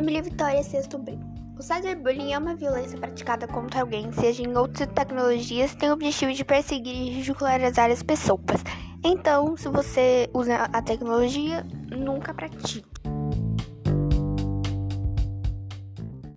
Emily Vitória Sexto B. O cyberbullying é uma violência praticada contra alguém, seja em outras tecnologias, tem o objetivo de perseguir e ridicularizar as pessoas. Então, se você usa a tecnologia, nunca pratique.